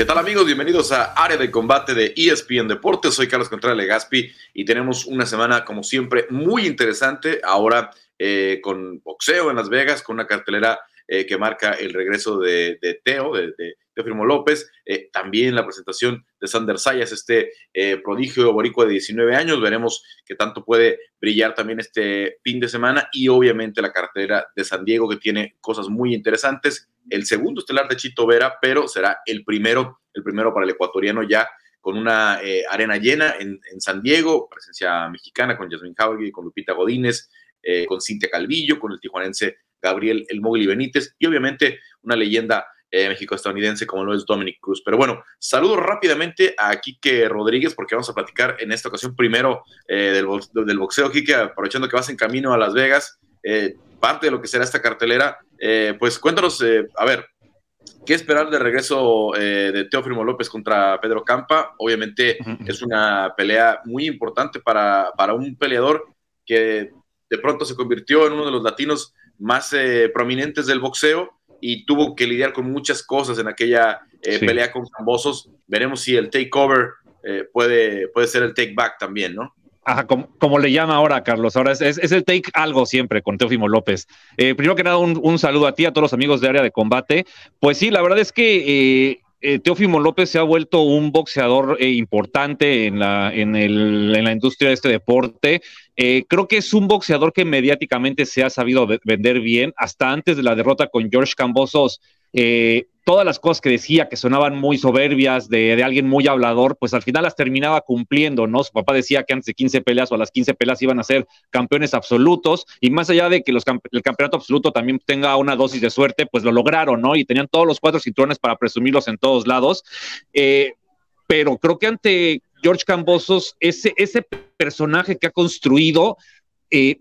¿Qué tal amigos? Bienvenidos a Área de Combate de ESPN Deportes. Soy Carlos Contreras Legaspi y tenemos una semana, como siempre, muy interesante. Ahora eh, con boxeo en Las Vegas, con una cartelera eh, que marca el regreso de, Teo, de, de Teofimo López. Eh, también la presentación de Sander Sayas, este prodigio boricua de 19 años. Veremos qué tanto puede brillar también este fin de semana. Y obviamente la cartelera de San Diego, que tiene cosas muy interesantes el segundo estelar de Chito Vera, pero será el primero, el primero para el ecuatoriano ya con una eh, arena llena en, San Diego, presencia mexicana con Jasmine Jauregui, con Lupita Godínez, eh, con Cintia Calvillo, con el tijuanense Gabriel El Mogli Benítez y obviamente una leyenda eh, estadounidense como lo es Dominic Cruz. Pero bueno, saludo rápidamente a Quique Rodríguez porque vamos a platicar en esta ocasión primero eh, del, del, boxeo. Quique, aprovechando que vas en camino a Las Vegas, parte de lo que será esta cartelera. Eh, pues cuéntanos, eh, a ver, ¿qué esperar de regreso eh, de Teófimo López contra Pedro Campa? Obviamente es una pelea muy importante para, para, un peleador que de pronto se convirtió en uno de los latinos más prominentes del boxeo y tuvo que lidiar con muchas cosas en aquella pelea con Cambosos. Veremos si el takeover puede, puede ser el take back también, ¿no? como, le llama ahora Carlos, ahora es, el take algo siempre con Teófimo López. Eh, primero que nada, un, saludo a ti, a todos los amigos de área de combate. Pues sí, la verdad es que eh, eh, Teófimo López se ha vuelto un boxeador importante en la, en, en la industria de este deporte. creo que es un boxeador que mediáticamente se ha sabido vender bien. Hasta antes de la derrota con George Cambosos, eh, todas las cosas que decía que sonaban muy soberbias de, alguien muy hablador, pues al final las terminaba cumpliendo, ¿no? Su papá decía que antes de 15 peleas o a las 15 peleas iban a ser campeones absolutos y más allá de que el campeonato absoluto también tenga una dosis de suerte, pues lo lograron, ¿no? Y tenían todos los cuatro cinturones para presumirlos en todos lados. Eh, pero creo que ante George Cambosos, ese, ese personaje que ha construido, eh,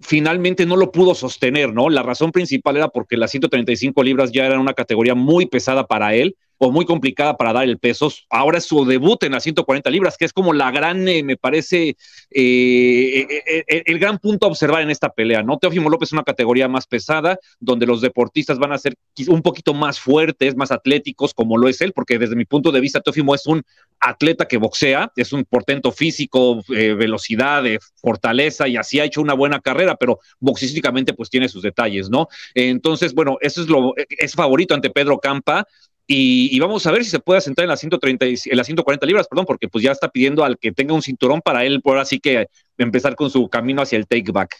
finalmente no lo pudo sostener, ¿no? La razón principal era porque las 135 libras ya eran una categoría muy pesada para él o muy complicada para dar el peso. Ahora es su debut en las 140 libras, que es como la gran, eh, me parece, eh, eh, el gran punto a observar en esta pelea, ¿no? Teófimo López es una categoría más pesada, donde los deportistas van a ser un poquito más fuertes, más atléticos, como lo es él, porque desde mi punto de vista, Teófimo es un atleta que boxea, es un portento físico, velocidad, fortaleza, y así ha hecho una buena carrera, pero boxísticamente pues tiene sus detalles, ¿no? Entonces, bueno, eso es lo, es favorito ante Pedro Campa, y, vamos a ver si se puede sentar en las 130, en las 140 libras, perdón, porque pues ya está pidiendo al que tenga un cinturón para él, por así que empezar con su camino hacia el take back.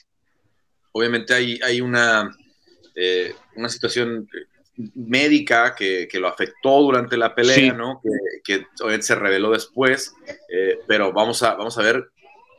Obviamente hay, hay una, eh, una situación médica que, lo afectó durante la pelea, ¿no? Que, que, se reveló después, eh, pero vamos a, vamos a ver,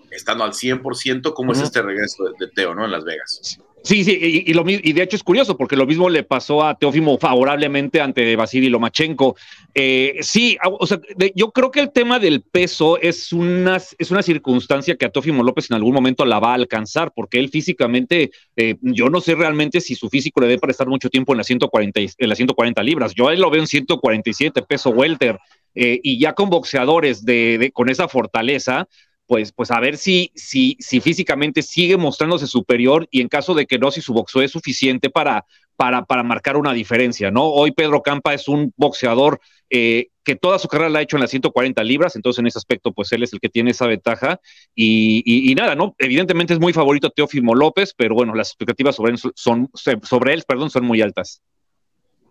estando al 100%, cómo es este regreso de, de, Teo, ¿no? En Las Vegas. Sí, sí, y, y de hecho es curioso porque lo mismo le pasó a Teófimo favorablemente ante Vasily Lomachenko. Eh, sí, o sea, yo creo que el tema del peso es una, es una circunstancia que a Teófimo López en algún momento la va a alcanzar porque él físicamente, eh, yo no sé realmente si su físico le debe para estar mucho tiempo en las 140, en las 140 libras. Yo él lo veo en 147 peso welter. Eh, y ya con boxeadores de, con esa fortaleza, pues, pues a ver si, si, si físicamente sigue mostrándose superior y en caso de que no, si su boxeo es suficiente para, para, para marcar una diferencia, ¿no? Hoy Pedro Campa es un boxeador eh, que toda su carrera la ha hecho en las 140 libras, entonces en ese aspecto, pues él es el que tiene esa ventaja. Y, nada, ¿no? Evidentemente es muy favorito Teófimo López, pero bueno, las expectativas sobre él son, sobre él, perdón, son muy altas.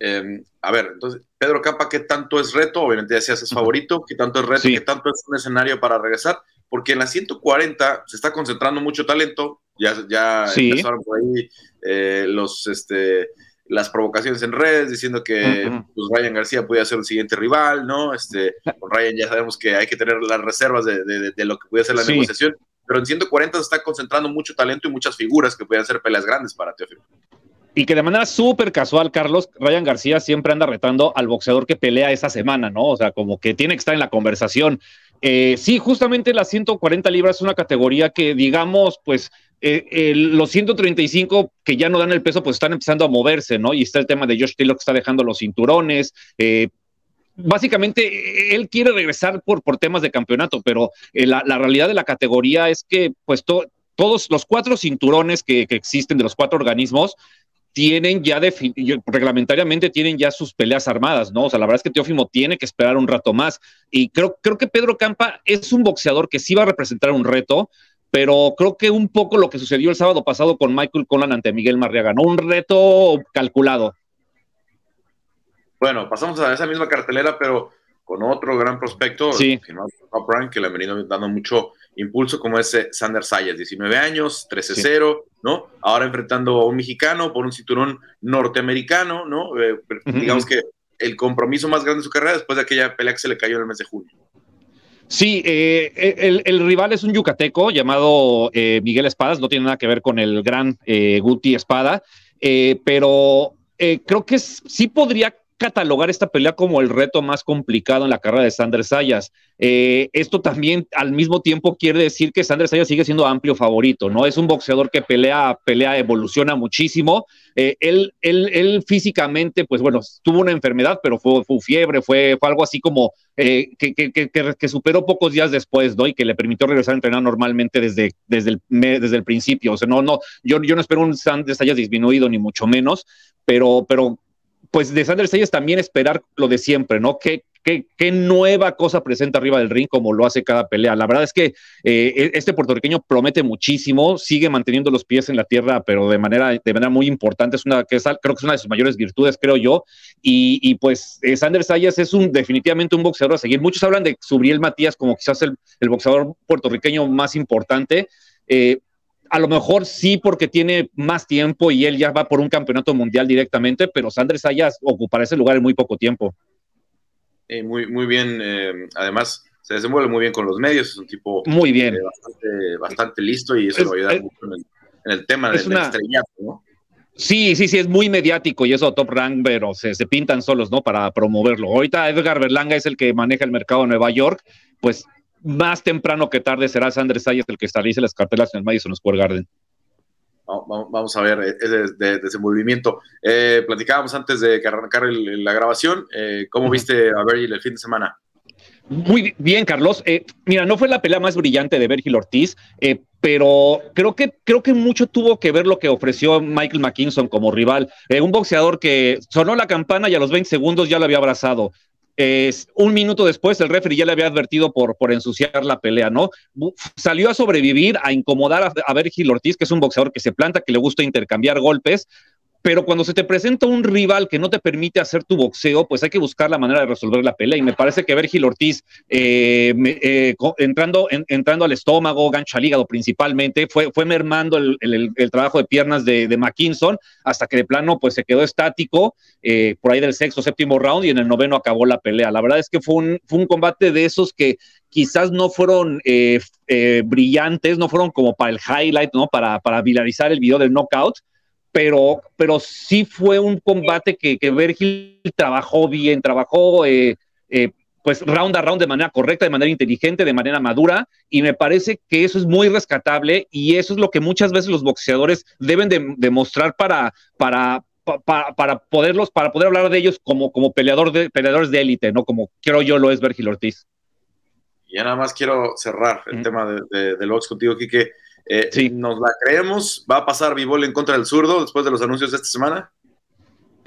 Em, a ver, entonces, Pedro Campa, ¿qué tanto es reto? Obviamente ya seas favorito, ¿qué tanto es reto? ¿Qué tanto es un escenario para regresar? Porque en la 140 se está concentrando mucho talento, ya, ya empezaron por ahí eh, los, este, las provocaciones en redes diciendo que pues, Ryan García podía ser el siguiente rival, ¿no? Este, con Ryan ya sabemos que hay que tener las reservas de, de, lo que puede ser la negociación, pero en 140 se está concentrando mucho talento y muchas figuras que pueden ser peleas grandes para Teófilo. Y que de manera súper casual, Carlos, Ryan García siempre anda retando al boxeador que pelea esa semana, ¿no? O sea, como que tiene que estar en la conversación. Eh, sí, justamente las 140 libras es una categoría que, digamos, pues eh, los 135 que ya no dan el peso, pues están empezando a moverse, ¿no? Y está el tema de Josh Taylor que está dejando los cinturones. Eh, básicamente, él quiere regresar por, por temas de campeonato, pero la, realidad de la categoría es que, pues, todos los cuatro cinturones que, que existen de los cuatro organismos, tienen ya reglamentariamente tienen ya sus peleas armadas, ¿no? O sea, la verdad es que Teófimo tiene que esperar un rato más. Y creo, creo que Pedro Campa es un boxeador que sí va a representar un reto, pero creo que un poco lo que sucedió el sábado pasado con Michael Conlan ante Miguel Marriaga, ¿no? Un reto calculado. Bueno, pasamos a esa misma cartelera, pero con otro gran prospecto, sí. que le han venido dando mucho impulso, como ese eh, Sander Sayas, 19 años, 13-0, ¿no? Ahora enfrentando a un mexicano por un cinturón norteamericano, ¿no? Eh, digamos que el compromiso más grande de su carrera después de aquella pelea que se le cayó en el mes de junio. Sí, eh, el, rival es un yucateco llamado Miguel Espadas, no tiene nada que ver con el gran Guti Espada, pero creo que sí podría catalogar esta pelea como el reto más complicado en la carrera de Sanders Sayas. Eh, esto también al mismo tiempo quiere decir que Sanders Sayas sigue siendo amplio favorito, ¿no? Es un boxeador que pelea, pelea, evoluciona muchísimo. Eh, él, él, él, físicamente, pues bueno, tuvo una enfermedad, pero fue, fiebre, fue, algo así como eh, que, superó pocos días después, ¿no? Y que le permitió regresar a entrenar normalmente desde, desde, el, principio. O sea, no, no, yo, no espero un Sanders Sayas disminuido, ni mucho menos, pero, pero pues de Sanders Sayas también esperar lo de siempre, ¿no? ¿Qué, nueva cosa presenta arriba del ring como lo hace cada pelea? La verdad es que eh, e, este puertorriqueño promete muchísimo, sigue manteniendo los pies en la tierra, pero de manera, de manera muy importante. Es una, que creo que es una de sus mayores virtudes, creo yo. Y, pues eh, Sanders Sayas es un, definitivamente un boxeador a seguir. Muchos hablan de Subriel Matías como quizás el, el boxeador puertorriqueño más importante. Eh, a lo mejor sí porque tiene más tiempo y él ya va por un campeonato mundial directamente, pero Sanders Sayas ocupará ese lugar en muy poco tiempo. muy, muy bien, eh, además se desenvuelve muy bien con los medios, es un tipo muy bien. Eh, bastante, listo y eso lo ayuda mucho en el, tema del estrellato, ¿no? Sí, sí, sí, es muy mediático y eso top rank, pero se, se, pintan solos, ¿no? Para promoverlo. Ahorita Edgar Berlanga es el que maneja el mercado de Nueva York, pues más temprano que tarde será Sanders Sayas el que establece las cartelas en el Madison Square Garden. Vamos a ver ese de, desenvolvimiento. Eh, platicábamos antes de arrancar la grabación. Eh, ¿Cómo viste a Virgil el fin de semana? Muy bien, Carlos. Eh, mira, no fue la pelea más brillante de Virgil Ortiz, pero creo que, creo que mucho tuvo que ver lo que ofreció Michael McKinson como rival. un boxeador que sonó la campana y a los 20 segundos ya lo había abrazado un minuto después, el referee ya le había advertido por, por ensuciar la pelea, ¿no? Salió a sobrevivir, a incomodar a, a Virgil Ortiz, que es un boxeador que se planta, que le gusta intercambiar golpes, pero cuando se te presenta un rival que no te permite hacer tu boxeo, pues hay que buscar la manera de resolver la pelea. Y me parece que Vergil Ortiz, eh, eh, entrando, entrando al estómago, gancho al hígado principalmente, fue, fue mermando el, trabajo de piernas de, de, hasta que de plano pues se quedó estático eh, por ahí del sexto, séptimo round y en el noveno acabó la pelea. La verdad es que fue un, fue un combate de esos que quizás no fueron brillantes, no fueron como para el highlight, ¿no? Para, para viralizar el video del knockout pero, pero sí fue un combate que, que Vergil trabajó bien, trabajó eh, eh, pues round a round de manera correcta, de manera inteligente, de manera madura, y me parece que eso es muy rescatable y eso es lo que muchas veces los boxeadores deben demostrar para, para, para, poderlos, para poder hablar de ellos como, como peleador de, peleadores de élite, ¿no? Como creo yo lo es Vergil Ortiz. Y ya nada más quiero cerrar el tema de, de, del box contigo, Kike. Eh, ¿Nos la creemos? ¿Va a pasar Vivol en contra del zurdo después de los anuncios de esta semana?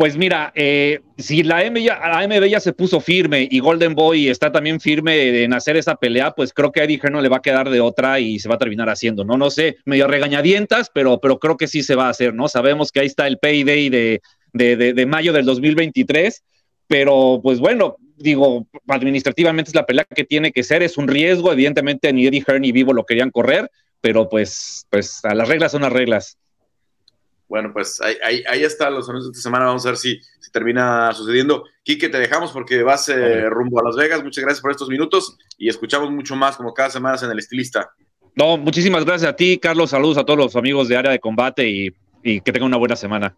Pues mira, eh, si la, M ya, la AMB ya se puso firme y Golden Boy está también firme en hacer esa pelea, pues creo que a Eddie Hearn le va a quedar de otra y se va a terminar haciendo, ¿no? No sé, medio regañadientas, pero, pero creo que sí se va a hacer, ¿no? Sabemos que ahí está el payday de, de, de, de mayo del 2023, pero pues bueno, digo, administrativamente es la pelea que tiene que ser, es un riesgo, evidentemente ni Eddie Hearn ni Vivo lo querían correr, pero pues, pues a las reglas son las reglas. Bueno, pues ahí, ahí, ahí están los anuncios de esta semana. Vamos a ver si, si termina sucediendo. Quique, te dejamos porque vas eh, rumbo a Las Vegas. Muchas gracias por estos minutos y escuchamos mucho más como cada semana en el estilista. No, muchísimas gracias a ti, Carlos. Saludos a todos los amigos de área de combate y, y que tengan una buena semana.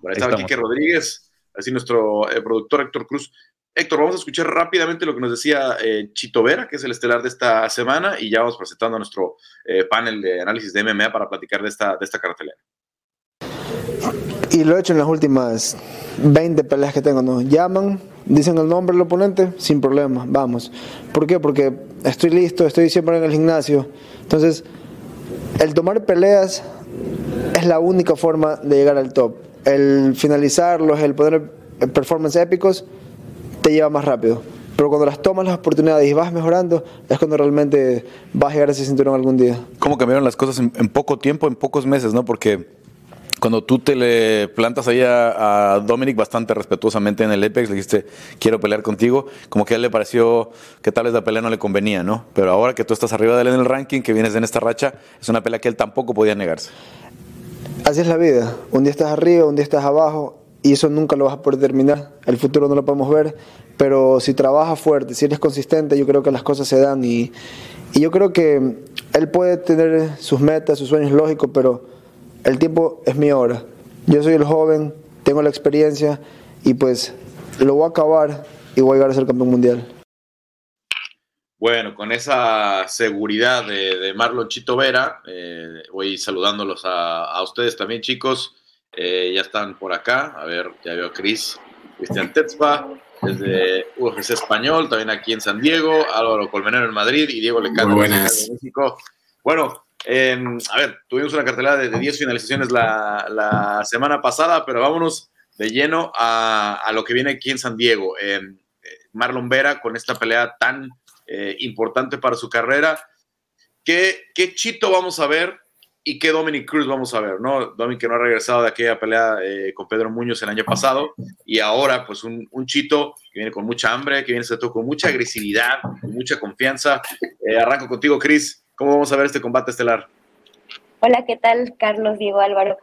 Bueno, ahí estaba Quique Rodríguez, así nuestro eh, productor Héctor Cruz. Héctor, vamos a escuchar rápidamente lo que nos decía eh, Chito Vera, que es el estelar de esta semana, y ya vamos presentando nuestro eh, panel de análisis de MMA para platicar de esta, de esta cartelera. Y lo he hecho en las últimas 20 peleas que tengo, ¿no? Llaman, dicen el nombre del oponente, sin problema, vamos. ¿Por qué? Porque estoy listo, estoy siempre en el gimnasio. Entonces, el tomar peleas es la única forma de llegar al top el finalizarlos, el poner performance épicos, te lleva más rápido. Pero cuando las tomas las oportunidades y vas mejorando, es cuando realmente vas a llegar a ese cinturón algún día. ¿Cómo cambiaron las cosas en, en poco tiempo, en pocos meses, no? Porque cuando tú te le plantas ahí a, Dominic bastante respetuosamente en el Apex, le dijiste, quiero pelear contigo, como que a él le pareció que tal vez la pelea no le convenía, ¿no? Pero ahora que tú estás arriba de él en el ranking, que vienes en esta racha, es una pelea que él tampoco podía negarse. Así es la vida. Un día estás arriba, un día estás abajo, y eso nunca lo vas a poder terminar. El futuro no lo podemos ver, pero si trabajas fuerte, si eres consistente, yo creo que las cosas se dan. Y, y yo creo que él puede tener sus metas, sus sueños lógicos, pero el tiempo es mi hora. Yo soy el joven, tengo la experiencia y pues lo voy a acabar y voy a llegar a ser campeón mundial. Bueno, con esa seguridad de, Marlon Chito Vera, eh, voy saludándolos a, ustedes también, chicos. Eh, ya están por acá. A ver, ya veo a Cris, Cristian Tetzpa, desde UFC Español, también aquí en San Diego, Álvaro Colmenero en Madrid y Diego Lecano en México. Bueno, Em, a ver, tuvimos una cartelera de 10 finalizaciones la, semana pasada, pero vámonos de lleno a, lo que viene aquí en San Diego. Em, Marlon Vera con esta pelea tan eh, importante para su carrera. ¿Qué, ¿Qué, chito vamos a ver y qué Dominic Cruz vamos a ver? ¿no? Dominic que no ha regresado de aquella pelea eh, con Pedro Muñoz el año pasado y ahora pues un, chito que viene con mucha hambre, que viene con mucha agresividad, con mucha confianza. Eh, arranco contigo, Chris. ¿Cómo vamos a ver este combate estelar? Hola, ¿qué tal, Carlos, Diego, Álvaro?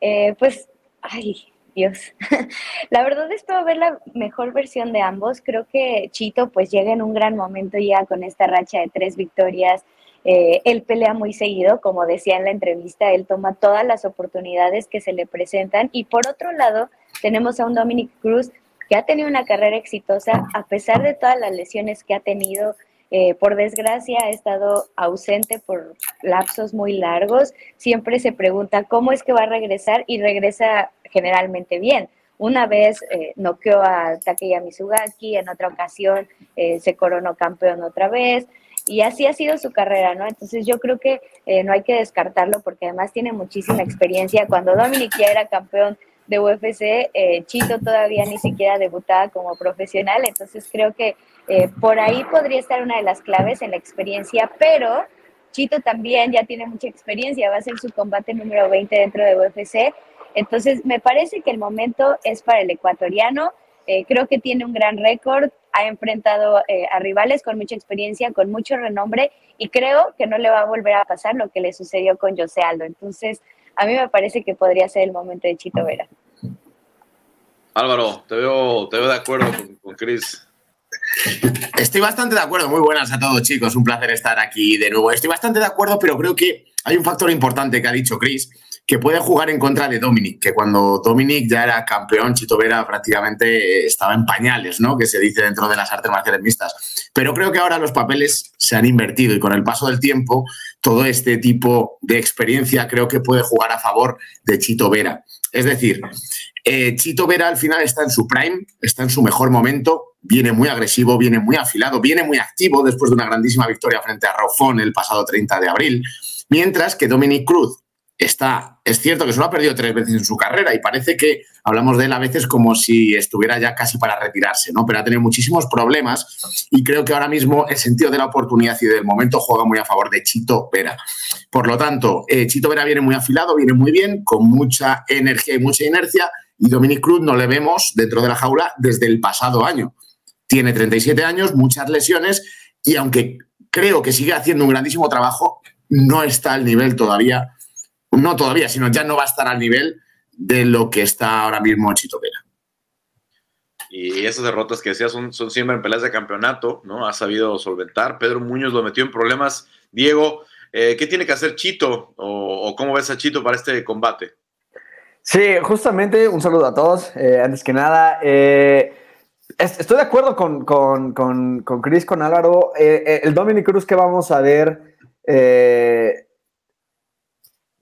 Eh, pues, ay, Dios. la verdad espero ver la mejor versión de ambos. Creo que Chito pues llega en un gran momento ya con esta racha de tres victorias. Eh, él pelea muy seguido, como decía en la entrevista, él toma todas las oportunidades que se le presentan. Y por otro lado, tenemos a un Dominic Cruz que ha tenido una carrera exitosa a pesar de todas las lesiones que ha tenido, eh, por desgracia ha estado ausente por lapsos muy largos. Siempre se pregunta cómo es que va a regresar y regresa generalmente bien. Una vez eh, noqueó a Takeya Mizugaki, en otra ocasión eh, se coronó campeón otra vez y así ha sido su carrera, ¿no? Entonces yo creo que eh, no hay que descartarlo porque además tiene muchísima experiencia. Cuando Dominic ya era campeón de UFC, Chito todavía ni siquiera debutaba como profesional, entonces creo que eh, por ahí podría estar una de las claves en la experiencia, pero Chito también ya tiene mucha experiencia, va a ser su combate número 20 dentro de UFC. Entonces, me parece que el momento es para el ecuatoriano. Eh, creo que tiene un gran récord, ha enfrentado eh, a rivales con mucha experiencia, con mucho renombre, y creo que no le va a volver a pasar lo que le sucedió con José Aldo. Entonces, a mí me parece que podría ser el momento de Chito Vera. Álvaro, te veo, te veo de acuerdo con, con Chris. Estoy bastante de acuerdo. Muy buenas a todos, chicos. Un placer estar aquí de nuevo. Estoy bastante de acuerdo, pero creo que hay un factor importante que ha dicho Chris, que puede jugar en contra de Dominic, que cuando Dominic ya era campeón, Chito Vera prácticamente estaba en pañales, ¿no? Que se dice dentro de las artes marciales mixtas. Pero creo que ahora los papeles se han invertido y con el paso del tiempo, todo este tipo de experiencia creo que puede jugar a favor de Chito Vera. Es decir, eh, Chito Vera al final está en su prime, está en su mejor momento, viene muy agresivo, viene muy afilado, viene muy activo después de una grandísima victoria frente a Raufón el pasado 30 de abril, mientras que Dominic Cruz está, es cierto que solo ha perdido tres veces en su carrera y parece que hablamos de él a veces como si estuviera ya casi para retirarse, ¿no? Pero ha tenido muchísimos problemas y creo que ahora mismo el sentido de la oportunidad y del momento juega muy a favor de Chito Vera. Por lo tanto, eh, Chito Vera viene muy afilado, viene muy bien, con mucha energía y mucha inercia y Dominic Cruz no le vemos dentro de la jaula desde el pasado año. Tiene 37 años, muchas lesiones y aunque creo que sigue haciendo un grandísimo trabajo, no está al nivel todavía, no todavía, sino ya no va a estar al nivel de lo que está ahora mismo Chito Vera. Y esas derrotas que decías son, son siempre en peleas de campeonato, ¿no? Ha sabido solventar. Pedro Muñoz lo metió en problemas. Diego, eh, ¿qué tiene que hacer Chito? O, cómo ves a Chito para este combate? Sí, justamente un saludo a todos. Eh, antes que nada, eh, estoy de acuerdo con, con, con, con Chris, con Álvaro. Eh, el Dominic Cruz que vamos a ver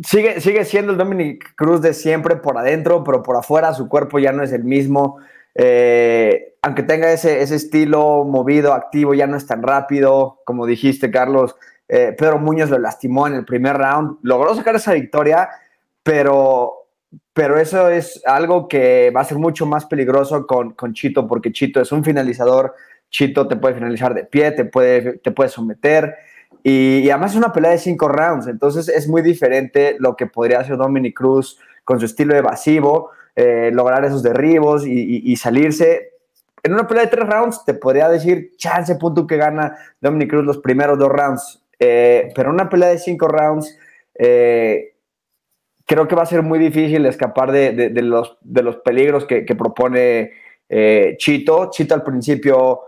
sigue, sigue siendo el Dominic Cruz de siempre por adentro, pero por afuera su cuerpo ya no es el mismo. aunque tenga ese, ese estilo movido, activo, ya no es tan rápido, como dijiste, Carlos. Pedro Muñoz lo lastimó en el primer round, logró sacar esa victoria, pero pero eso es algo que va a ser mucho más peligroso con, con Chito, porque Chito es un finalizador, Chito te puede finalizar de pie, te puede, te puede someter, y, además es una pelea de cinco rounds, entonces es muy diferente lo que podría hacer Dominic Cruz con su estilo evasivo, eh, lograr esos derribos y, salirse. En una pelea de tres rounds te podría decir chance punto que gana Dominic Cruz los primeros dos rounds, eh, pero en una pelea de cinco rounds eh, creo que va a ser muy difícil escapar de, los, de los peligros que, propone Chito. Chito al principio...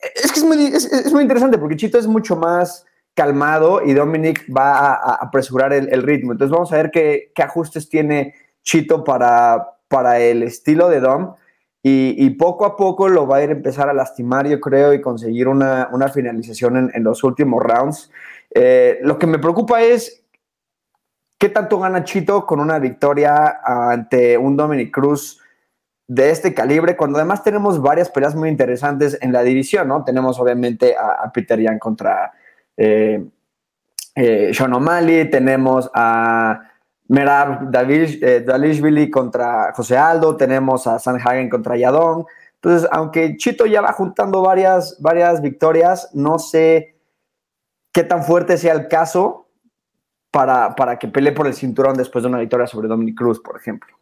Es que es muy, es muy interesante porque Chito es mucho más calmado y Dominic va a, apresurar el, ritmo. Entonces vamos a ver qué, ajustes tiene Chito para, para el estilo de Dom y, poco a poco lo va a ir a empezar a lastimar, yo creo, y conseguir una, finalización en, los últimos rounds. Eh, lo que me preocupa es qué tanto gana Chito con una victoria ante un Dominic Cruz de este calibre, cuando además tenemos varias peleas muy interesantes en la división, ¿no? Tenemos obviamente a, a Peter Yan contra eh, eh, Sean O'Malley, tenemos a Merab eh, Dalishvili contra José Aldo, tenemos a Sanhagen contra Yadon. Entonces, aunque Chito ya va juntando varias, varias victorias, no sé qué tan fuerte sea el caso para, para que pelee por el cinturón después de una victoria sobre Dominic Cruz, por ejemplo.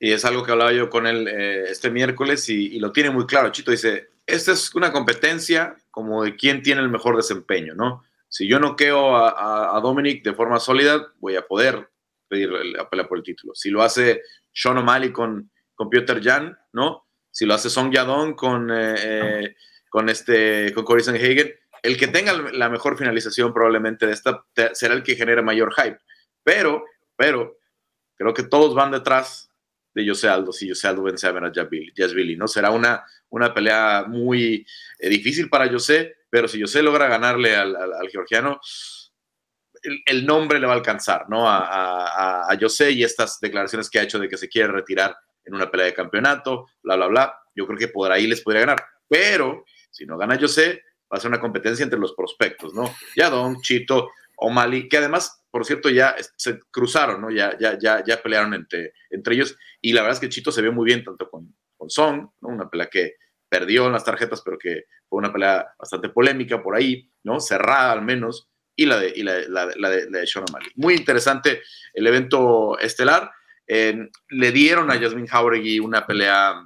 Y es algo que hablaba yo con él este miércoles y, lo tiene muy claro. Chito dice, esta es una competencia como de quién tiene el mejor desempeño, ¿no? Si yo no queo a, Dominic de forma sólida, voy a poder pedir la pelea por el título. Si lo hace Sean O'Malley con, con Peter Jan, ¿no? Si lo hace Song Yadong con, eh, eh, con, este, con Corey Sanhagen, el que tenga la mejor finalización probablemente de esta será el que genere mayor hype. Pero, pero, creo que todos van detrás de Jose Aldo si Jose Aldo vence a Billy, ¿no? Será una, una pelea muy eh, difícil para José, pero si José logra ganarle al, georgiano, el, nombre le va a alcanzar, ¿no? A, a, José y estas declaraciones que ha hecho de que se quiere retirar en una pelea de campeonato, bla, bla, bla. Yo creo que por ahí les podría ganar. Pero si no gana José, va a ser una competencia entre los prospectos, ¿no? Yadon, Chito, O'Malley, que además, por cierto, ya se cruzaron, ¿no? Ya, ya, ya, ya pelearon entre, entre ellos. Y la verdad es que Chito se ve muy bien tanto con, con Song, ¿no? una pelea que perdió en las tarjetas, pero que fue una pelea bastante polémica por ahí, ¿no? cerrada al menos, y la de, y la, de, la Sean O'Malley. Muy interesante el evento estelar. le dieron a Jasmine Jauregui una pelea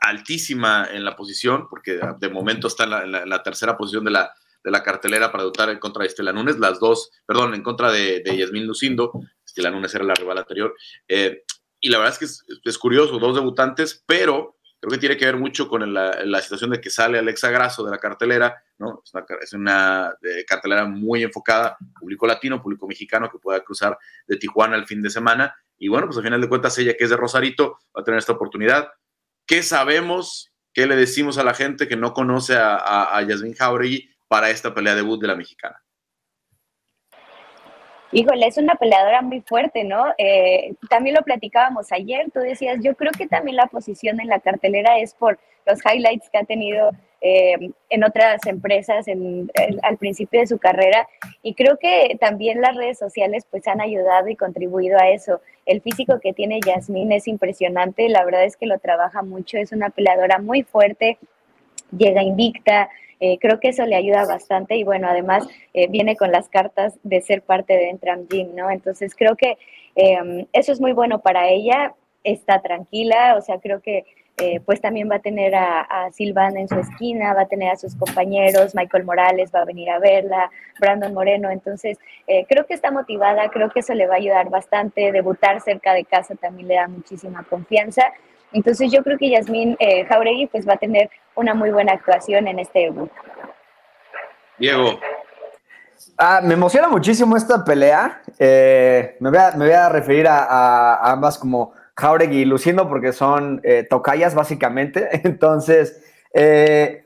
altísima en la posición, porque de momento está en la, tercera posición de la, de la cartelera para dotar en contra de Estela Núñez, las dos, perdón, en contra de, de Lucindo, Estela Núñez era la rival anterior, eh, y la verdad es que es, curioso, dos debutantes, pero creo que tiene que ver mucho con la, situación de que sale Alexa Grasso de la cartelera, ¿no? Es una, eh, cartelera muy enfocada, público latino, público mexicano que pueda cruzar de Tijuana el fin de semana. Y bueno, pues al final de cuentas, ella que es de Rosarito va a tener esta oportunidad. ¿Qué sabemos? ¿Qué le decimos a la gente que no conoce a, a, a Yasmin Jauregui para esta pelea debut de la mexicana? Híjole, es una peleadora muy fuerte, ¿no? Eh, también lo platicábamos ayer, tú decías, yo creo que también la posición en la cartelera es por los highlights que ha tenido eh, en otras empresas al principio de su carrera y creo que también las redes sociales pues han ayudado y contribuido a eso. El físico que tiene Yasmín es impresionante, la verdad es que lo trabaja mucho, es una peleadora muy fuerte, llega invicta, eh, creo que eso le ayuda bastante y bueno, además eh, viene con las cartas de ser parte de Entram Gym, ¿no? Entonces creo que em, eso es muy bueno para ella, está tranquila, o sea, creo que eh, pues también va a tener a, a, Silvana en su esquina, va a tener a sus compañeros, Michael Morales va a venir a verla, Brandon Moreno, entonces creo que está motivada, creo que eso le va a ayudar bastante, debutar cerca de casa también le da muchísima confianza entonces yo creo que Yasmín eh, Jauregui pues va a tener una muy buena actuación en este debut. Diego. Ah, me emociona muchísimo esta pelea. Eh, me, voy a, referir a, ambas como Jauregui y Lucindo porque son eh, tocayas básicamente. Entonces, es,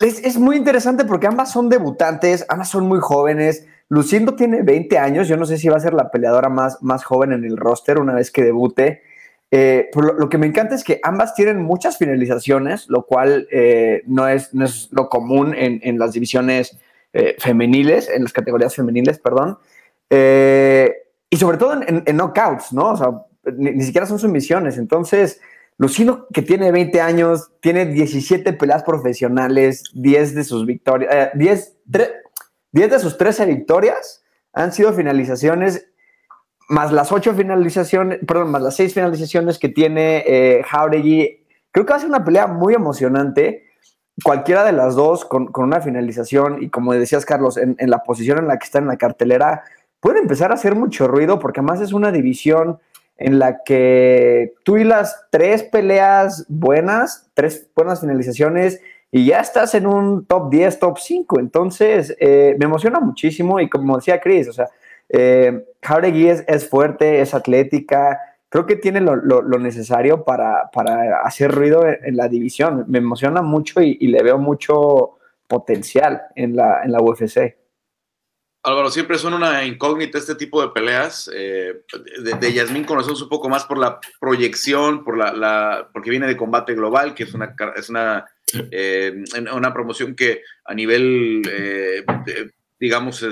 es, muy interesante porque ambas son debutantes, ambas son muy jóvenes. Lucindo tiene 20 años, yo no sé si va a ser la peleadora más, más joven en el roster una vez que debute. Eh, lo, que me encanta es que ambas tienen muchas finalizaciones, lo cual eh, no, es, no, es, lo común en, en las divisiones eh, femeniles, en las categorías femeniles, perdón. y sobre todo en, en, knockouts, ¿no? O sea, ni, siquiera son sumisiones. Entonces, Lucindo, que tiene 20 años, tiene 17 peleas profesionales, 10 de sus victorias, 10, eh, 10 de sus 13 victorias han sido finalizaciones, más las 8 finalizaciones, perdón, más las 6 finalizaciones que tiene eh, Jauregui. Creo que va a ser una pelea muy emocionante. Cualquiera de las dos con, con una finalización y como decías, Carlos, en, en la posición en la que está en la cartelera, puede empezar a hacer mucho ruido porque además es una división en la que tú y las tres peleas buenas, tres buenas finalizaciones y ya estás en un top 10, top 5. Entonces, eh, me emociona muchísimo y como decía Chris, o sea, eh, Jauregui es, fuerte, es atlética, creo que tiene lo, necesario para, para, hacer ruido en, la división. Me emociona mucho y, y, le veo mucho potencial en la, en la UFC. Álvaro, siempre son una incógnita este tipo de peleas. Eh, de, de, Yasmín conocemos un poco más por la proyección, por la, porque viene de combate global, que es una, es una, eh, una promoción que a nivel, eh, digamos,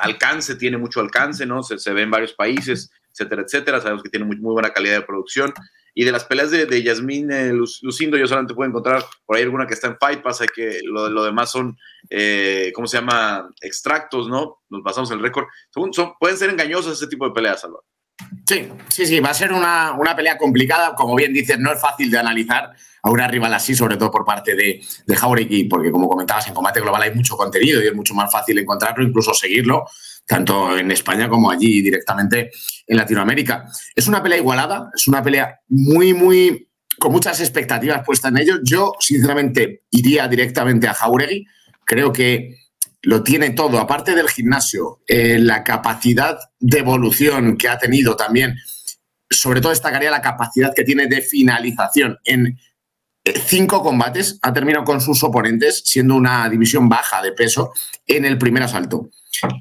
alcance, tiene mucho alcance, ¿no? Se, se, ve en varios países, etcétera, etcétera. Sabemos que tiene muy, muy buena calidad de producción. Y de las peleas de, de Yasmín eh, Lucindo, yo solamente puedo encontrar por ahí alguna que está en Fight Pass, que lo, lo demás son, eh, ¿cómo se llama? Extractos, ¿no? Nos basamos en el récord. Son, pueden ser engañosas ese tipo de peleas, Salvador. Sí, sí, sí, va a ser una, una, pelea complicada. Como bien dices, no es fácil de analizar a una rival así, sobre todo por parte de, de Jauregui, porque como comentabas, en combate global hay mucho contenido y es mucho más fácil encontrarlo, incluso seguirlo tanto en España como allí directamente en Latinoamérica. Es una pelea igualada, es una pelea muy, muy con muchas expectativas puestas en ello. Yo, sinceramente, iría directamente a Jauregui. Creo que lo tiene todo, aparte del gimnasio, eh, la capacidad de evolución que ha tenido también, sobre todo destacaría la capacidad que tiene de finalización. En eh, cinco combates ha terminado con sus oponentes, siendo una división baja de peso en el primer asalto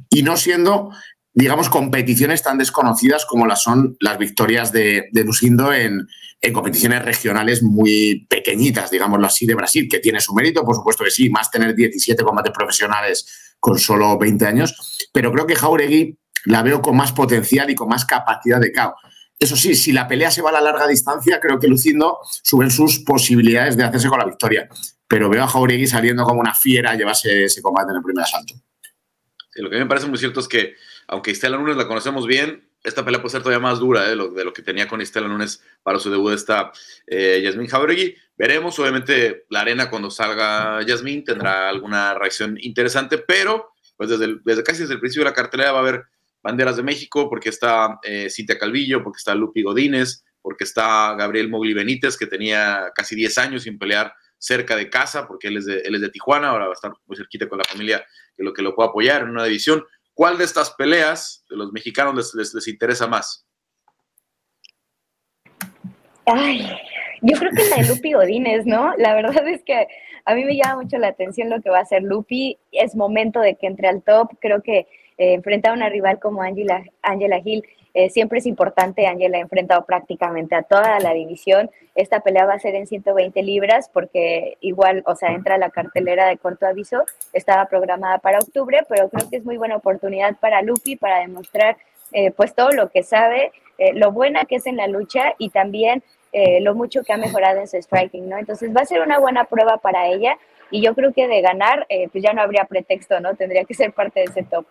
y no siendo, digamos, competiciones tan desconocidas como las son las victorias de, de Lucindo en, en, competiciones regionales muy pequeñitas, digámoslo así, de Brasil, que tiene su mérito, por supuesto que sí, más tener 17 combates profesionales con solo 20 años, pero creo que Jauregui la veo con más potencial y con más capacidad de KO. Eso sí, si la pelea se va a la larga distancia, creo que Lucindo suben sus posibilidades de hacerse con la victoria. Pero veo a Jauregui saliendo como una fiera a llevarse ese combate en el primer asalto lo que me parece muy cierto es que, aunque Estela Nunes la conocemos bien, esta pelea puede ser todavía más dura ¿eh? de, lo, que tenía con Estela Nunes para su debut esta eh, Yasmín Jauregui. Veremos, obviamente, la arena cuando salga Yasmín tendrá alguna reacción interesante, pero pues desde, desde casi desde el principio de la cartelera va a haber banderas de México, porque está eh, Cintia Calvillo, porque está Lupi Godínez, porque está Gabriel Mogli Benítez, que tenía casi 10 años sin pelear cerca de casa, porque él es de, él es de Tijuana, ahora va a estar muy cerquita con la familia que lo que lo pueda apoyar en una división. ¿Cuál de estas peleas de los mexicanos les, les, interesa más? Ay, yo creo que la de Lupi Godínez, ¿no? La verdad es que a mí me llama mucho la atención lo que va a hacer Lupi. Es momento de que entre al top. Creo que eh, enfrentar a una rival como Angela, Angela Hill eh, siempre es importante, Ángela ha enfrentado prácticamente a toda la división. Esta pelea va a ser en 120 libras porque igual, o sea, entra la cartelera de corto aviso, estaba programada para octubre, pero creo que es muy buena oportunidad para Lupi para demostrar eh, pues todo lo que sabe, eh, lo buena que es en la lucha y también lo mucho que ha mejorado en su striking, ¿no? Entonces va a ser una buena prueba para ella y yo creo que de ganar, pues ya no habría pretexto, ¿no? Tendría que ser parte de ese top.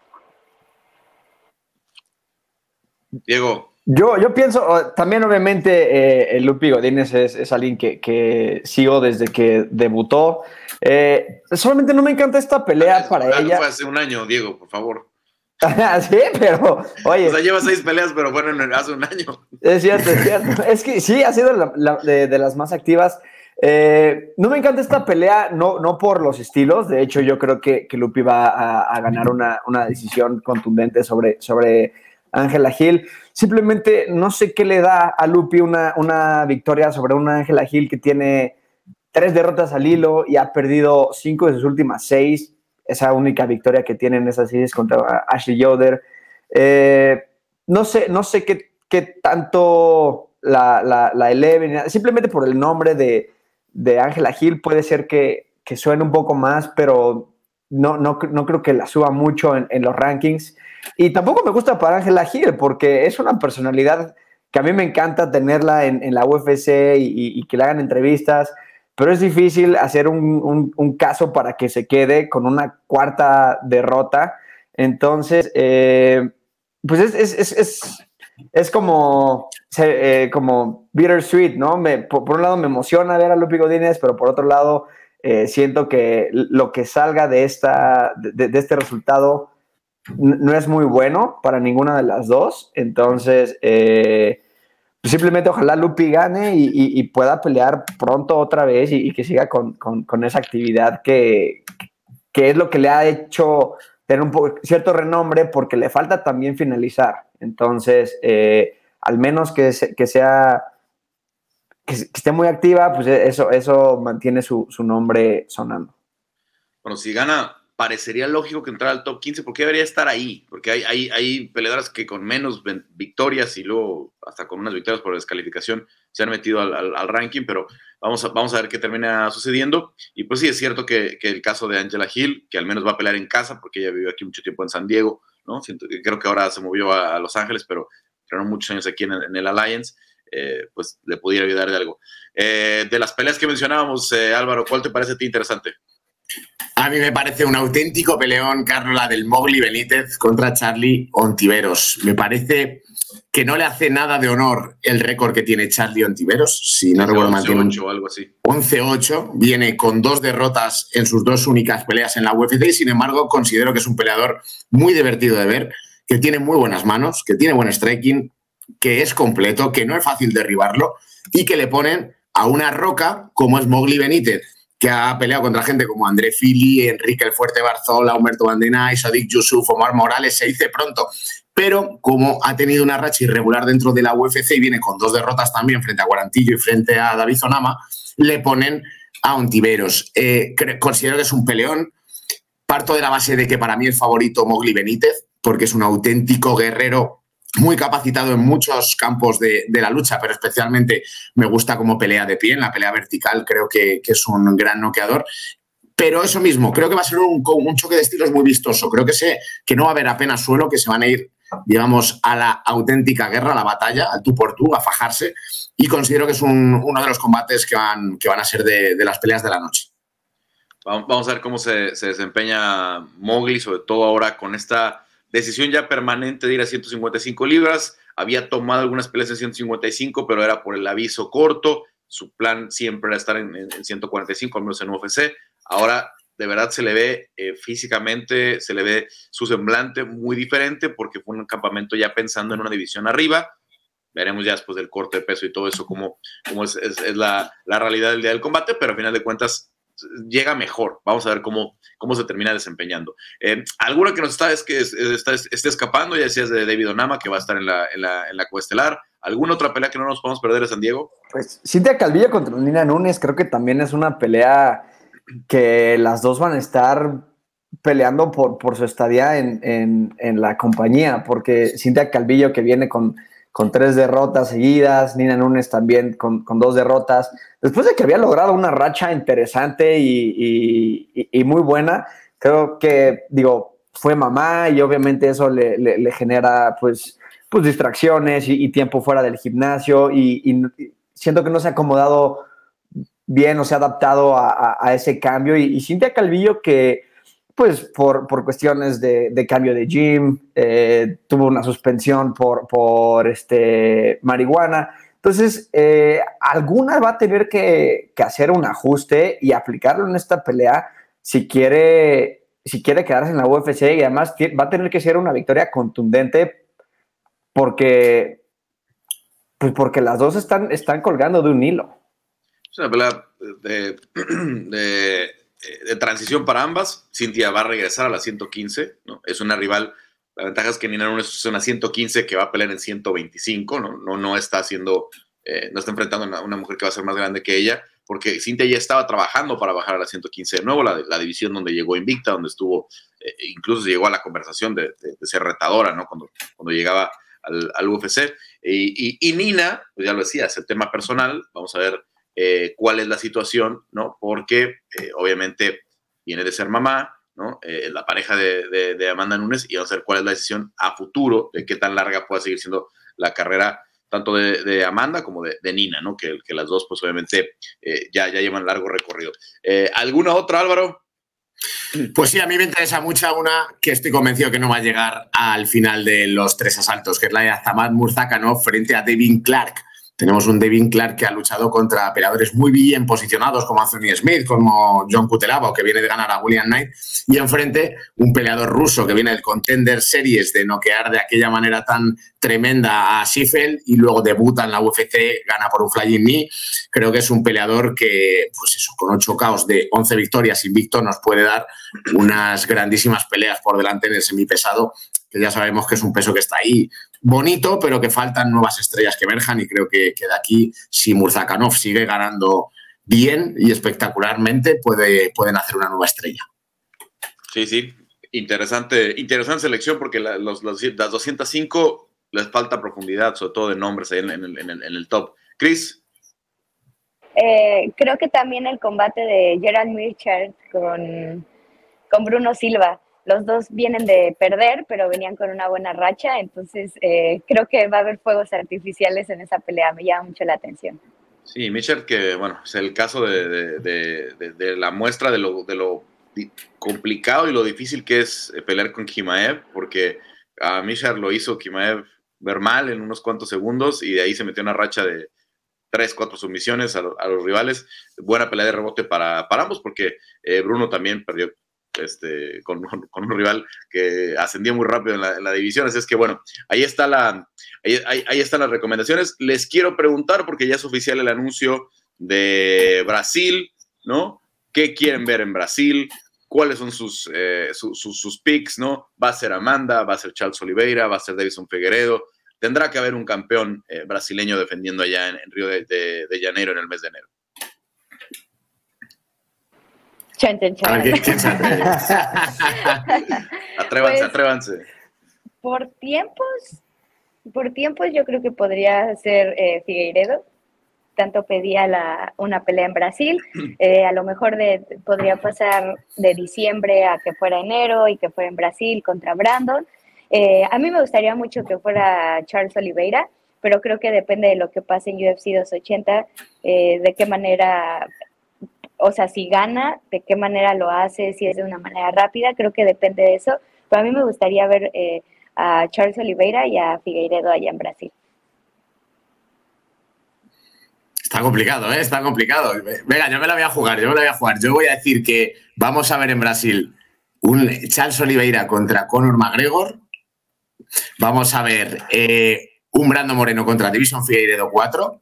Diego. Yo, yo pienso, también obviamente eh, Lupi Godínez es, es alguien que, que, sigo desde que debutó. Eh, solamente no me encanta esta pelea para ella. Fue hace un año, Diego, por favor. sí, pero, oye. O sea, lleva seis peleas, pero fueron hace un año. Es cierto, es cierto. es que sí, ha sido la, la, de, de, las más activas. Eh, no me encanta esta pelea, no, no por los estilos. De hecho, yo creo que, que Lupi va a, a ganar una, una, decisión contundente sobre, sobre Ángela Gil. Simplemente no sé qué le da a Lupi una, una victoria sobre una Ángela Gil que tiene tres derrotas al hilo y ha perdido cinco de sus últimas seis. Esa única victoria que tiene en esas series contra Ashley Yoder. Eh, no sé, no sé qué, qué tanto la, la, eleven, simplemente por el nombre de, de Ángela Gil puede ser que, que suene un poco más, pero no, no, no creo que la suba mucho en, los rankings. Y tampoco me gusta para Ángela Gil, porque es una personalidad que a mí me encanta tenerla en, en la UFC y, que le hagan entrevistas, pero es difícil hacer un, un, caso para que se quede con una cuarta derrota. Entonces, eh, pues es, es, es, es, como, eh, como bittersweet, ¿no? Por, un lado me emociona ver a Lupi Godínez, pero por otro lado eh, siento que lo que salga de, esta, de este resultado no es muy bueno para ninguna de las dos. Entonces, eh, simplemente ojalá Lupi gane y, pueda pelear pronto otra vez y, que siga con, con, esa actividad que, que es lo que le ha hecho tener un poco, cierto renombre porque le falta también finalizar. Entonces, eh, al menos que, que sea que, que, esté muy activa, pues eso, eso mantiene su, su nombre sonando. Bueno, si gana parecería lógico que entrara al top 15, porque debería estar ahí, porque hay, hay, peleadoras que con menos victorias y luego hasta con unas victorias por descalificación se han metido al, ranking, pero vamos a, vamos a ver qué termina sucediendo. Y pues sí, es cierto que, el caso de Angela Hill, que al menos va a pelear en casa, porque ella vivió aquí mucho tiempo en San Diego, ¿no? Siento, creo que ahora se movió a, a Los Ángeles, pero fueron muchos años aquí en, en el Alliance. Eh, pues le pudiera ayudar de algo. Eh, de las peleas que mencionábamos, eh, Álvaro, ¿cuál te parece a ti interesante? A mí me parece un auténtico peleón, Carlos, la del Mowgli Benítez contra Charlie Ontiveros. Me parece que no le hace nada de honor el récord que tiene Charlie Ontiveros. Si no recuerdo mal, tiene 11-8 o algo así. 11-8. Viene con dos derrotas en sus dos únicas peleas en la UFC y, sin embargo, considero que es un peleador muy divertido de ver, que tiene muy buenas manos, que tiene buen striking, que es completo, que no es fácil derribarlo y que le ponen a una roca como es Mowgli Benítez que ha peleado contra gente como André Fili, Enrique el Fuerte Barzola, Humberto Bandena, Sadik Yusuf, Omar Morales, se dice pronto. Pero como ha tenido una racha irregular dentro de la UFC y viene con dos derrotas también frente a Guarantillo y frente a David Zonama, le ponen a Ontiveros. Eh, considero que es un peleón. Parto de la base de que para mí es favorito Mowgli Benítez, porque es un auténtico guerrero muy capacitado en muchos campos de, de, la lucha, pero especialmente me gusta como pelea de pie, en la pelea vertical creo que, que es un gran noqueador. Pero eso mismo, creo que va a ser un, un, choque de estilos muy vistoso. Creo que, sé, que no va a haber apenas suelo, que se van a ir, digamos, a la auténtica guerra, a la batalla, al tú por tú, a fajarse. Y considero que es un, uno de los combates que van, que van a ser de, de las peleas de la noche. Vamos a ver cómo se, se desempeña Mowgli, sobre todo ahora con esta decisión ya permanente de ir a 155 libras. Había tomado algunas peleas en 155, pero era por el aviso corto. Su plan siempre era estar en, en 145, al menos en UFC. Ahora, de verdad, se le ve eh, físicamente, se le ve su semblante muy diferente porque fue un campamento ya pensando en una división arriba. Veremos ya después del corte de peso y todo eso, cómo, es, la, la realidad del día del combate, pero a final de cuentas llega mejor. Vamos a ver cómo, cómo se termina desempeñando. Eh, alguna que nos está, es que está, esté escapando, ya decías de David Onama, que va a estar en la, en la, en la. ¿Alguna otra pelea que no nos podemos perder de San Diego? Pues Cintia Calvillo contra Nina Núñez, creo que también es una pelea que las dos van a estar peleando por, por su estadía en, en, en la compañía, porque Cintia Calvillo que viene con con tres derrotas seguidas, Nina Núñez también con, con, dos derrotas, después de que había logrado una racha interesante y, y, y, muy buena, creo que, digo, fue mamá y obviamente eso le, le, genera pues, pues distracciones y, tiempo fuera del gimnasio y, siento que no se ha acomodado bien o se ha adaptado a, a, a ese cambio y, Cintia Calvillo que pues por, por cuestiones de, de, cambio de gym, eh, tuvo una suspensión por, por este, marihuana. Entonces, eh, alguna va a tener que, que, hacer un ajuste y aplicarlo en esta pelea si quiere, si quiere quedarse en la UFC y además va a tener que ser una victoria contundente porque, pues porque las dos están, están colgando de un hilo. Es una pelea de, de de transición para ambas. Cintia va a regresar a la 115, ¿no? Es una rival. La ventaja es que Nina Nunes es una 115 que va a pelear en 125, ¿no? No, no está haciendo, eh, no está enfrentando a una, mujer que va a ser más grande que ella, porque Cintia ya estaba trabajando para bajar a la 115 de nuevo, la, división donde llegó invicta, donde estuvo, eh, incluso llegó a la conversación de, ser retadora, ¿no? Cuando, cuando llegaba al, al UFC. Y, y, y, Nina, pues ya lo decía, es el tema personal, vamos a ver eh, cuál es la situación, ¿no? Porque eh, obviamente viene de ser mamá, ¿no? Eh, la pareja de, Amanda Nunes y vamos a ver cuál es la decisión a futuro de qué tan larga pueda seguir siendo la carrera tanto de, Amanda como de, Nina, ¿no? Que, las dos, pues obviamente, ya, ya llevan largo recorrido. ¿Alguna otra, Álvaro? Pues sí, a mí me interesa mucho una que estoy convencido que no va a llegar al final de los tres asaltos, que es la de Azamad Murzakanov frente a Devin Clark. Tenemos un Devin Clark que ha luchado contra peleadores muy bien posicionados como Anthony Smith, como John Kutelaba, que viene de ganar a William Knight, y enfrente un peleador ruso que viene del Contender Series de noquear de aquella manera tan tremenda a Schiffel y luego debuta en la UFC, gana por un flying knee. Creo que es un peleador que, pues eso, con ocho caos de 11 victorias invicto nos puede dar unas grandísimas peleas por delante en el semipesado, que ya sabemos que es un peso que está ahí bonito, pero que faltan nuevas estrellas que emerjan y creo que, de aquí, si Murzakanov sigue ganando bien y espectacularmente, puede, pueden hacer una nueva estrella. Sí, sí, interesante, interesante selección porque las 205 les falta profundidad, sobre todo de nombres ahí en, el, top. Chris. Eh, creo que también el combate de Gerald Mirchard con, con Bruno Silva los dos vienen de perder, pero venían con una buena racha, entonces eh, creo que va a haber fuegos artificiales en esa pelea, me llama mucho la atención. Sí, Michel, que bueno, es el caso de, la muestra de lo, complicado y lo difícil que es eh, pelear con Kimaev, porque a Michel lo hizo Kimaev ver mal en unos cuantos segundos y de ahí se metió una racha de tres, cuatro sumisiones a, los rivales. Buena pelea de rebote para, para ambos, porque eh, Bruno también perdió este, con, un rival que ascendió muy rápido en la, división. Así es que, bueno, ahí, está la, ahí, están las recomendaciones. Les quiero preguntar, porque ya es oficial el anuncio de Brasil, ¿no? ¿Qué quieren ver en Brasil? ¿Cuáles son sus, eh, sus, picks, ¿no? ¿Va a ser Amanda? ¿Va a ser Charles Oliveira? ¿Va a ser Davison Figueredo? Tendrá que haber un campeón eh, brasileño defendiendo allá en, Río de Janeiro en el mes de enero. atrévanse, atrévanse. Por tiempos, por tiempos yo creo que podría ser eh, Figueiredo. Tanto pedía la, una pelea en Brasil, eh, a lo mejor de, podría pasar de diciembre a que fuera enero y que fuera en Brasil contra Brandon. Eh, a mí me gustaría mucho que fuera Charles Oliveira, pero creo que depende de lo que pase en UFC 280, de qué manera o sea, si gana, de qué manera lo hace, si es de una manera rápida, creo que depende de eso. Pero a mí me gustaría ver eh, a Charles Oliveira y a Figueiredo allá en Brasil. Está complicado, ¿eh? Está complicado. Venga, yo me la voy a jugar, yo me la voy a jugar. Yo voy a decir que vamos a ver en Brasil un Charles Oliveira contra Conor McGregor. Vamos a ver eh, un Brando Moreno contra Division Figueiredo 4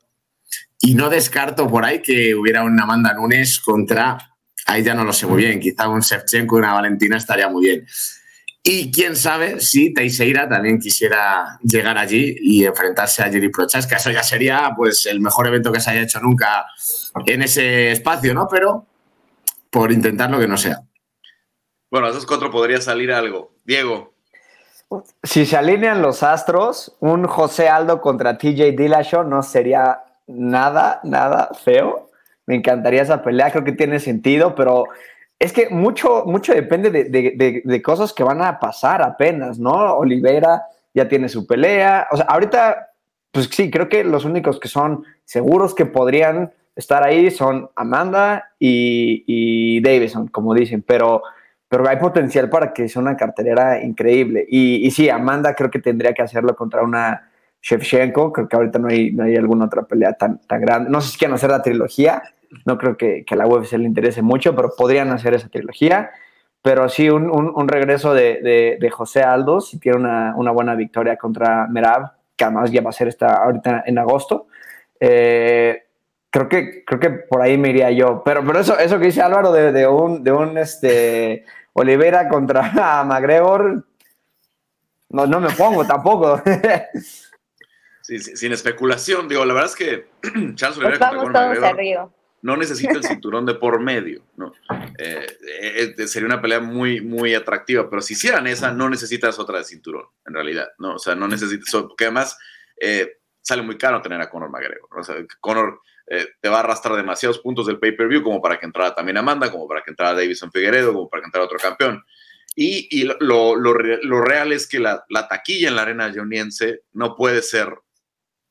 y no descarto por ahí que hubiera una Amanda Nunes contra, ahí ya no lo sé muy bien, quizá un Shevchenko y una Valentina estaría muy bien. Y quién sabe si Teixeira también quisiera llegar allí y enfrentarse a Jerry Prochas, que eso ya sería pues el mejor evento que se haya hecho nunca en ese espacio, ¿no? Pero por intentarlo que no sea. Bueno, a esos cuatro podría salir algo. Diego. Si se alinean los astros, un José Aldo contra TJ Dillashaw no sería nada, nada feo. Me encantaría esa pelea, creo que tiene sentido, pero es que mucho, mucho depende de, cosas que van a pasar apenas, ¿no? Olivera ya tiene su pelea. O sea, ahorita, pues sí, creo que los únicos que son seguros que podrían estar ahí son Amanda y, y Davison, como dicen, pero, pero hay potencial para que sea una cartelera increíble. Y, y sí, Amanda creo que tendría que hacerlo contra una Shevchenko, creo que ahorita no hay, no hay alguna otra pelea tan, tan grande. No sé si quieren hacer la trilogía, no creo que, que a la UFC le interese mucho, pero podrían hacer esa trilogía. Pero sí, un, un, regreso de, de, de, José Aldo, si tiene una, una, buena victoria contra Merab, que además ya va a ser esta ahorita en agosto. Eh, creo que, creo que por ahí me iría yo. Pero, pero eso, eso que dice Álvaro de, de un, de un este, Olivera contra McGregor, no, no me pongo tampoco. sin especulación, digo, la verdad es que Charles Oliveira no necesita el cinturón de por medio, ¿no? Eh, eh, sería una pelea muy, muy atractiva, pero si hicieran esa, no necesitas otra de cinturón, en realidad, ¿no? O sea, no necesitas, porque además, eh, sale muy caro tener a Conor McGregor. O sea, Conor te va a arrastrar demasiados puntos del pay-per-view como para que entrara también Amanda, como para que entrara Davison Figueredo, como para que entrara otro campeón. Y, lo, real es que la, taquilla en la arena joniense no puede ser...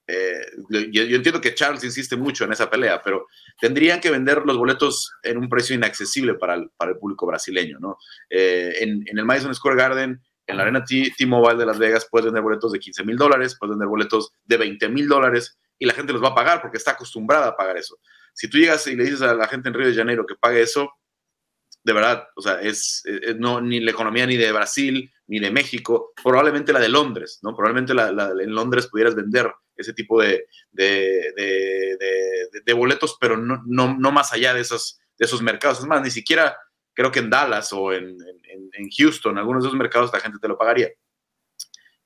Eh, yo, entiendo que Charles insiste mucho en esa pelea, pero tendrían que vender los boletos en un precio inaccesible para el, para el público brasileño. ¿no? Eh, en, en el Madison Square Garden en la arena T-Mobile de Las Vegas puedes vender boletos de 15 mil dólares, puedes vender boletos de 20 mil dólares y la gente los va a pagar porque está acostumbrada a pagar eso. Si tú llegas y le dices a la gente en Río de Janeiro que pague eso, de verdad, o sea, es, no, ni la economía ni de Brasil ni de México, probablemente la de Londres, ¿no? Probablemente la, en Londres pudieras vender ese tipo de, de, de, boletos, pero no, no, no, más allá de esos, de esos mercados. Es más, ni siquiera creo que en Dallas o en, en, en Houston, algunos de esos mercados, la gente te lo pagaría.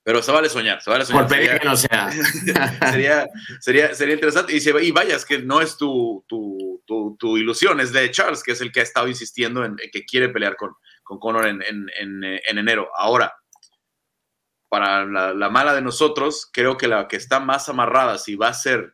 Pero se vale soñar, se vale soñar. Por sería, que no sea. sería, sería, sería interesante. Y, se, y vayas, que no es tu, tu, tu, ilusión, es de Charles, que es el que ha estado insistiendo en, que quiere pelear con, con Conor en, en, en, enero. Ahora, para la, la, mala de nosotros, creo que la que está más amarrada, si va a ser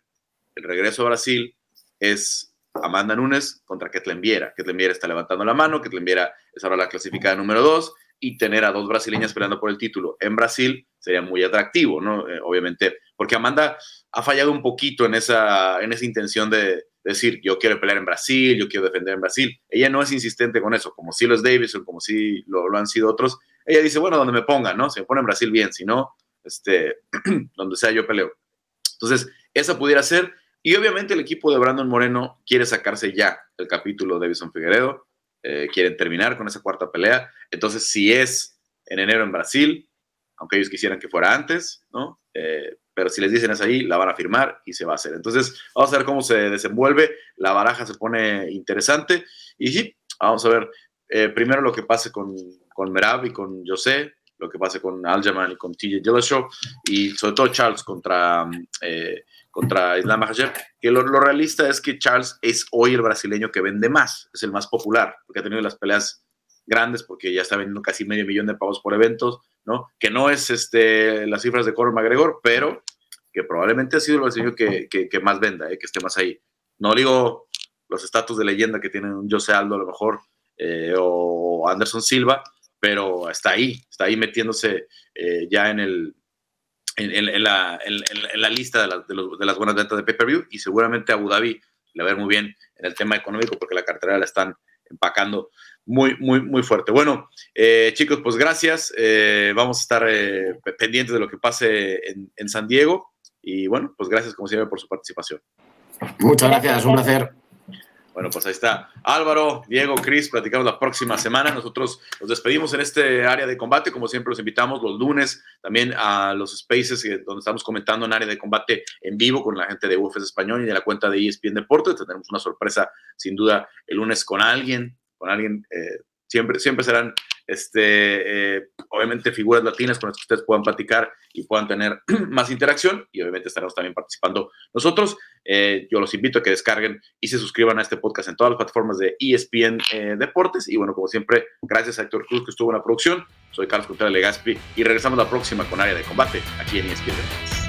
el regreso a Brasil, es Amanda Nunes contra Ketlen Viera. Ketlen Viera está levantando la mano, Ketlen Viera es ahora la clasificada número dos y tener a dos brasileñas peleando por el título en Brasil sería muy atractivo, ¿no? Eh, obviamente, porque Amanda ha fallado un poquito en esa, en esa intención de decir, yo quiero pelear en Brasil, yo quiero defender en Brasil. Ella no es insistente con eso, como si lo es Davidson, como si lo, lo han sido otros. Ella dice, bueno, donde me pongan, ¿no? Si me pone en Brasil, bien, si no, este, donde sea yo peleo. Entonces, esa pudiera ser y obviamente el equipo de Brandon Moreno quiere sacarse ya el capítulo de Davison Figueredo, eh, quieren terminar con esa cuarta pelea. Entonces, si es en enero en Brasil, aunque ellos quisieran que fuera antes, ¿no? Eh, pero si les dicen es ahí, la van a firmar y se va a hacer. Entonces, vamos a ver cómo se desenvuelve. La baraja se pone interesante. Y vamos a ver eh, primero lo que pase con, con Merab y con José, lo que pase con Aljaman y con TJ Dillashaw, y sobre todo Charles contra contra Islam Makhachev, que lo, realista es que Charles es hoy el brasileño que vende más, es el más popular, porque ha tenido las peleas grandes, porque ya está vendiendo casi medio millón de pavos por eventos, ¿no? Que no es este, las cifras de Conor McGregor, pero que probablemente ha sido el brasileño que, que, más venda, ¿eh? que esté más ahí. No digo los estatus de leyenda que tienen un José Aldo a lo mejor, eh, o Anderson Silva, pero está ahí, está ahí metiéndose eh, ya en el, en, la, lista de, las buenas ventas de pay-per-view y seguramente Abu Dhabi le va a ver muy bien en el tema económico porque la cartera la están empacando muy, muy, muy fuerte. Bueno, eh, chicos, pues gracias. Eh, vamos a estar eh, pendientes de lo que pase en, en San Diego y bueno, pues gracias como siempre por su participación. Muchas gracias, un placer. Bueno, pues ahí está. Álvaro, Diego, Cris, platicamos la próxima semana. Nosotros nos despedimos en este área de combate. Como siempre, los invitamos los lunes también a los spaces donde estamos comentando en área de combate en vivo con la gente de UFS Español y de la cuenta de ESPN Deportes. Tendremos una sorpresa, sin duda, el lunes con alguien, con alguien eh, siempre, siempre serán, este, eh, obviamente, figuras latinas con las que ustedes puedan platicar y puedan tener más interacción y obviamente estaremos también participando nosotros. Eh, yo los invito a que descarguen y se suscriban a este podcast en todas las plataformas de ESPN eh, Deportes. Y bueno, como siempre, gracias a Héctor Cruz que estuvo en la producción. Soy Carlos Contreras Legaspi y regresamos la próxima con área de combate aquí en ESPN Deportes.